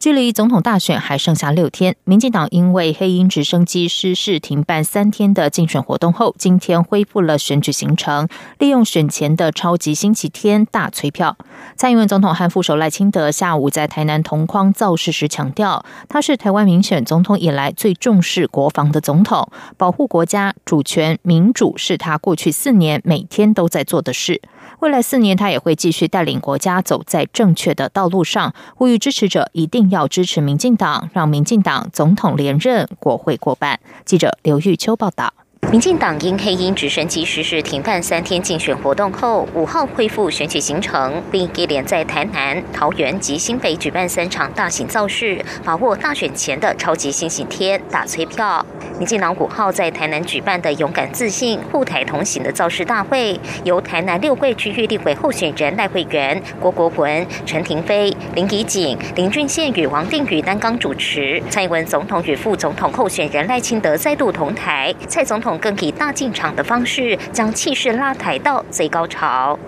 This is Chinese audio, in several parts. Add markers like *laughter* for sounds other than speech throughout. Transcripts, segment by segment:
距离总统大选还剩下六天，民进党因为黑鹰直升机失事停办三天的竞选活动后，今天恢复了选举行程，利用选前的超级星期天大催票。蔡英文总统和副手赖清德下午在台南同框造势时强调，他是台湾民选总统以来最重视国防的总统，保护国家主权、民主是他过去四年每天都在做的事。未来四年，他也会继续带领国家走在正确的道路上。呼吁支持者一定要支持民进党，让民进党总统连任，国会过半。记者刘玉秋报道。民进党因黑鹰直升机失事停办三天竞选活动后，五号恢复选举行程，并接连在台南、桃园及新北举办三场大型造势，把握大选前的超级星期天打催票。民进党五号在台南举办的勇敢自信护台同行的造势大会，由台南六会区域立委候选人赖慧媛、郭国文、陈廷飞、林怡景、林俊宪与王定宇担纲主持。蔡英文总统与副总统候选人赖清德再度同台，蔡总统。更以大进场的方式，将气势拉抬到最高潮。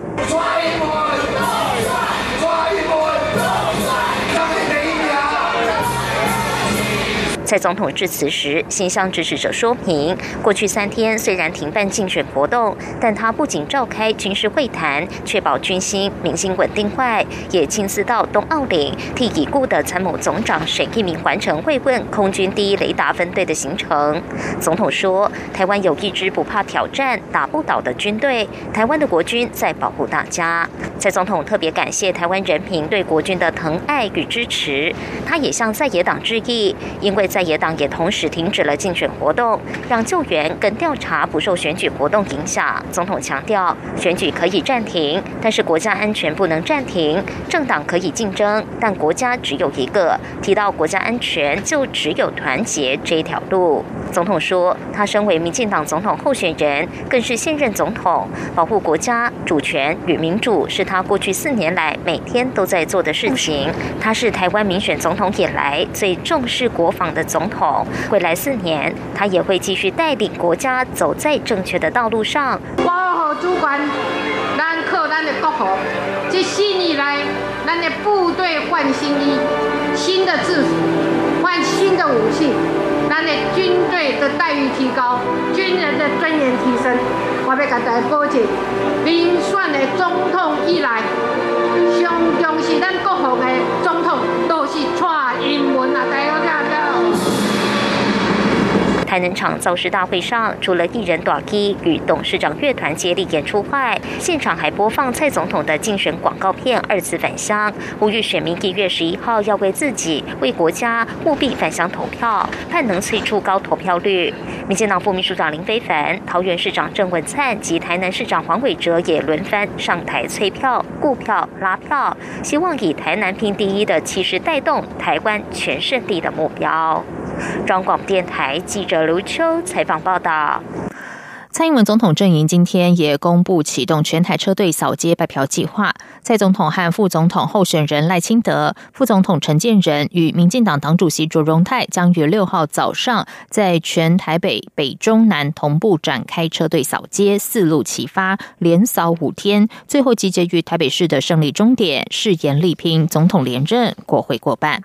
在总统致辞时，先向支持者说明，过去三天虽然停办竞选活动，但他不仅召开军事会谈，确保军心民心稳定外，也亲自到东澳岭替已故的参谋总长沈一鸣完成慰问空军第一雷达分队的行程。总统说，台湾有一支不怕挑战、打不倒的军队，台湾的国军在保护大家。蔡总统特别感谢台湾人民对国军的疼爱与支持，他也向在野党致意，因为在野党也同时停止了竞选活动，让救援跟调查不受选举活动影响。总统强调，选举可以暂停，但是国家安全不能暂停。政党可以竞争，但国家只有一个。提到国家安全，就只有团结这一条路。总统说，他身为民进党总统候选人，更是现任总统，保护国家主权与民主是他过去四年来每天都在做的事情。他是台湾民选总统以来最重视国防的。总统未来四年，他也会继续带领国家走在正确的道路上。我好主管，咱靠咱的国防。这四年来，咱的部队换新衣、新的制服、换新的武器，咱的军队的待遇提高，军人的尊严提升。我要给大家保证，民选的总统以来，上重台南场造势大会上，除了艺人短基与董事长乐团接力演出外，现场还播放蔡总统的竞选广告片二次返乡，呼吁选民一月十一号要为自己、为国家务必返乡投票，盼能催出高投票率。民进党副秘书长林非凡、桃园市长郑文灿及台南市长黄伟哲也轮番上台催票、顾票、拉票，希望以台南拼第一的气势带动台湾全胜利的目标。中广电台记者卢秋采访报道。蔡英文总统阵营今天也公布启动全台车队扫街拜票计划。蔡总统和副总统候选人赖清德、副总统陈建仁与民进党党主席卓荣泰将于六号早上在全台北北中南同步展开车队扫街，四路齐发，连扫五天，最后集结于台北市的胜利终点，誓言力拼总统连任，国会过半。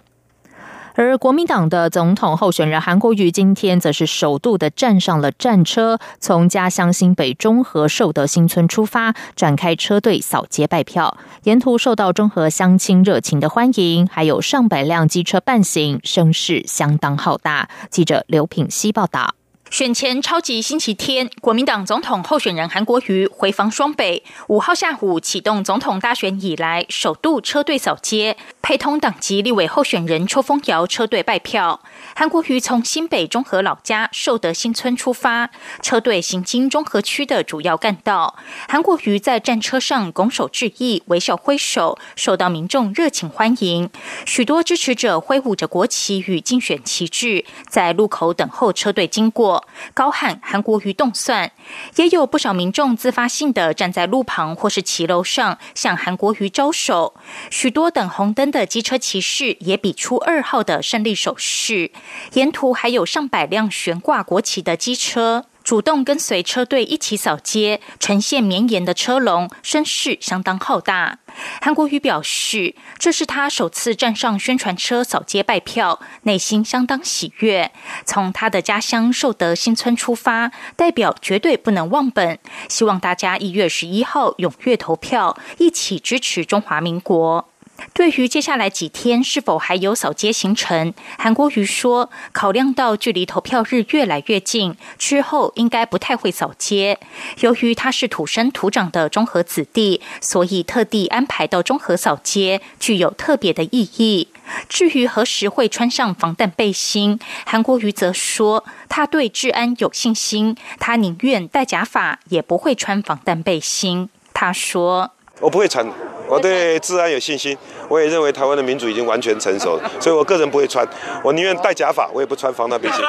而国民党的总统候选人韩国瑜今天则是首度的站上了战车，从家乡新北中和寿德新村出发，展开车队扫街拜票，沿途受到中和乡亲热情的欢迎，还有上百辆机车伴行，声势相当浩大。记者刘品希报道。选前超级星期天，国民党总统候选人韩国瑜回访双北，五号下午启动总统大选以来首度车队扫街，陪同党籍立委候选人邱风瑶车队拜票。韩国瑜从新北中和老家寿德新村出发，车队行经中和区的主要干道。韩国瑜在战车上拱手致意，微笑挥手，受到民众热情欢迎。许多支持者挥舞着国旗与竞选旗帜，在路口等候车队经过。高喊韩国瑜动算。也有不少民众自发性的站在路旁或是骑楼上向韩国瑜招手，许多等红灯的机车骑士也比出二号的胜利手势。沿途还有上百辆悬挂国旗的机车。主动跟随车队一起扫街，呈现绵延的车龙，声势相当浩大。韩国瑜表示，这是他首次站上宣传车扫街拜票，内心相当喜悦。从他的家乡寿德新村出发，代表绝对不能忘本。希望大家一月十一号踊跃投票，一起支持中华民国。对于接下来几天是否还有扫街行程，韩国瑜说，考量到距离投票日越来越近，之后应该不太会扫街。由于他是土生土长的中和子弟，所以特地安排到中和扫街，具有特别的意义。至于何时会穿上防弹背心，韩国瑜则说，他对治安有信心，他宁愿戴假发，也不会穿防弹背心。他说：“我不会穿。” *laughs* 我对治安有信心，我也认为台湾的民主已经完全成熟，所以我个人不会穿，我宁愿戴假发，我也不穿防弹背心。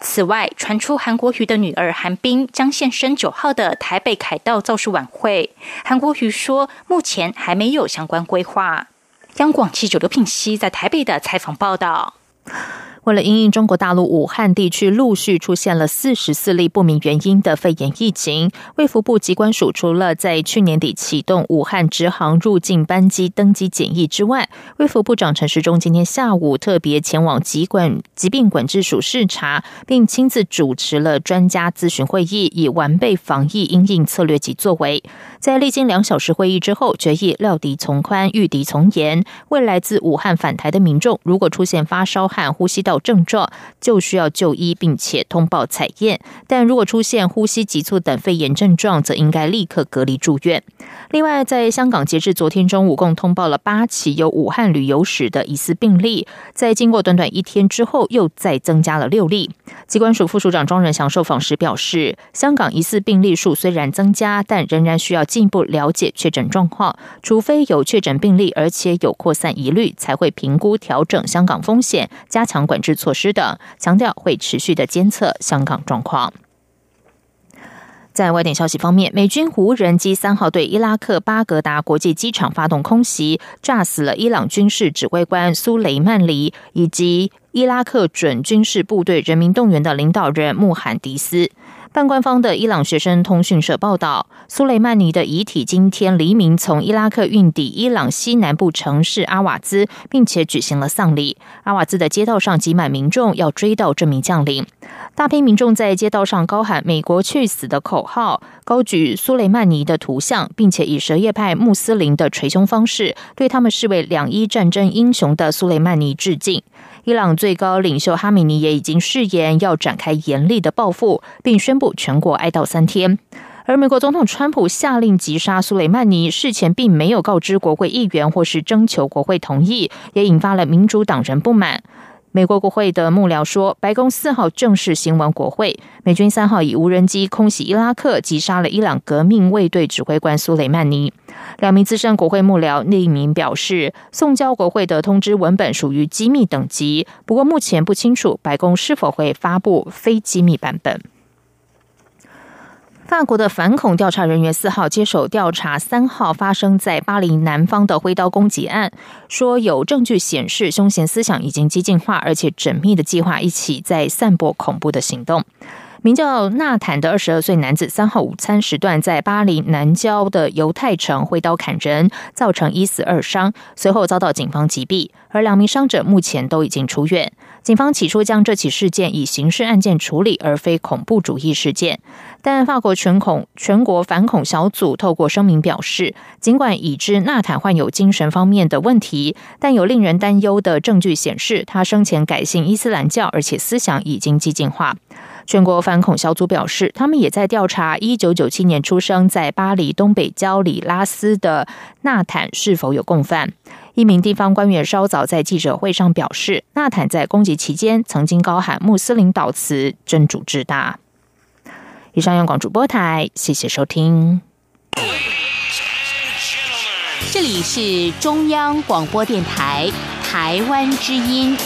此外，传出韩国瑜的女儿韩冰将现身九号的台北凯道造势晚会，韩国瑜说目前还没有相关规划。央广记者刘品熙在台北的采访报道。为了因应中国大陆武汉地区陆续出现了四十四例不明原因的肺炎疫情，卫福部机关署除了在去年底启动武汉直航入境班机登机检疫之外，卫福部长陈时中今天下午特别前往疾管疾病管制署视察，并亲自主持了专家咨询会议，以完备防疫应应策略及作为。在历经两小时会议之后，决议料敌从宽，御敌从严。未来自武汉返台的民众，如果出现发烧和呼吸道症状，就需要就医，并且通报采验；但如果出现呼吸急促等肺炎症状，则应该立刻隔离住院。另外，在香港截至昨天中午，共通报了八起有武汉旅游史的疑似病例，在经过短短一天之后，又再增加了六例。机关署副署长庄仁祥受访时表示，香港疑似病例数虽然增加，但仍然需要。进一步了解确诊状况，除非有确诊病例，而且有扩散疑虑，才会评估调整香港风险、加强管制措施等。强调会持续的监测香港状况。在外电消息方面，美军无人机三号对伊拉克巴格达国际机场发动空袭，炸死了伊朗军事指挥官苏雷曼尼以及伊拉克准军事部队人民动员的领导人穆罕迪斯。半官方的伊朗学生通讯社报道，苏雷曼尼的遗体今天黎明从伊拉克运抵伊朗西南部城市阿瓦兹，并且举行了丧礼。阿瓦兹的街道上挤满民众，要追悼这名将领。大批民众在街道上高喊“美国去死”的口号，高举苏雷曼尼的图像，并且以什叶派穆斯林的捶胸方式，对他们视为两伊战争英雄的苏雷曼尼致敬。伊朗最高领袖哈米尼也已经誓言要展开严厉的报复，并宣布全国哀悼三天。而美国总统川普下令击杀苏雷曼尼，事前并没有告知国会议员或是征求国会同意，也引发了民主党人不满。美国国会的幕僚说，白宫四号正式行文国会，美军三号以无人机空袭伊拉克，击杀了伊朗革命卫队指挥官苏雷曼尼。两名资深国会幕僚匿名表示，送交国会的通知文本属于机密等级，不过目前不清楚白宫是否会发布非机密版本。法国的反恐调查人员四号接手调查三号发生在巴黎南方的挥刀攻击案，说有证据显示凶嫌思想已经激进化，而且缜密的计划一起在散播恐怖的行动。名叫纳坦的二十二岁男子，三号午餐时段在巴黎南郊的犹太城挥刀砍人，造成一死二伤，随后遭到警方击毙，而两名伤者目前都已经出院。警方起初将这起事件以刑事案件处理，而非恐怖主义事件。但法国全恐全国反恐小组透过声明表示，尽管已知纳坦患有精神方面的问题，但有令人担忧的证据显示，他生前改信伊斯兰教，而且思想已经激进化。全国反恐小组表示，他们也在调查1997年出生在巴黎东北郊里拉斯的纳坦是否有共犯。一名地方官员稍早在记者会上表示，纳坦在攻击期间曾经高喊穆斯林祷词，真主至大。以上用广主播台，谢谢收听。这里是中央广播电台台湾之音。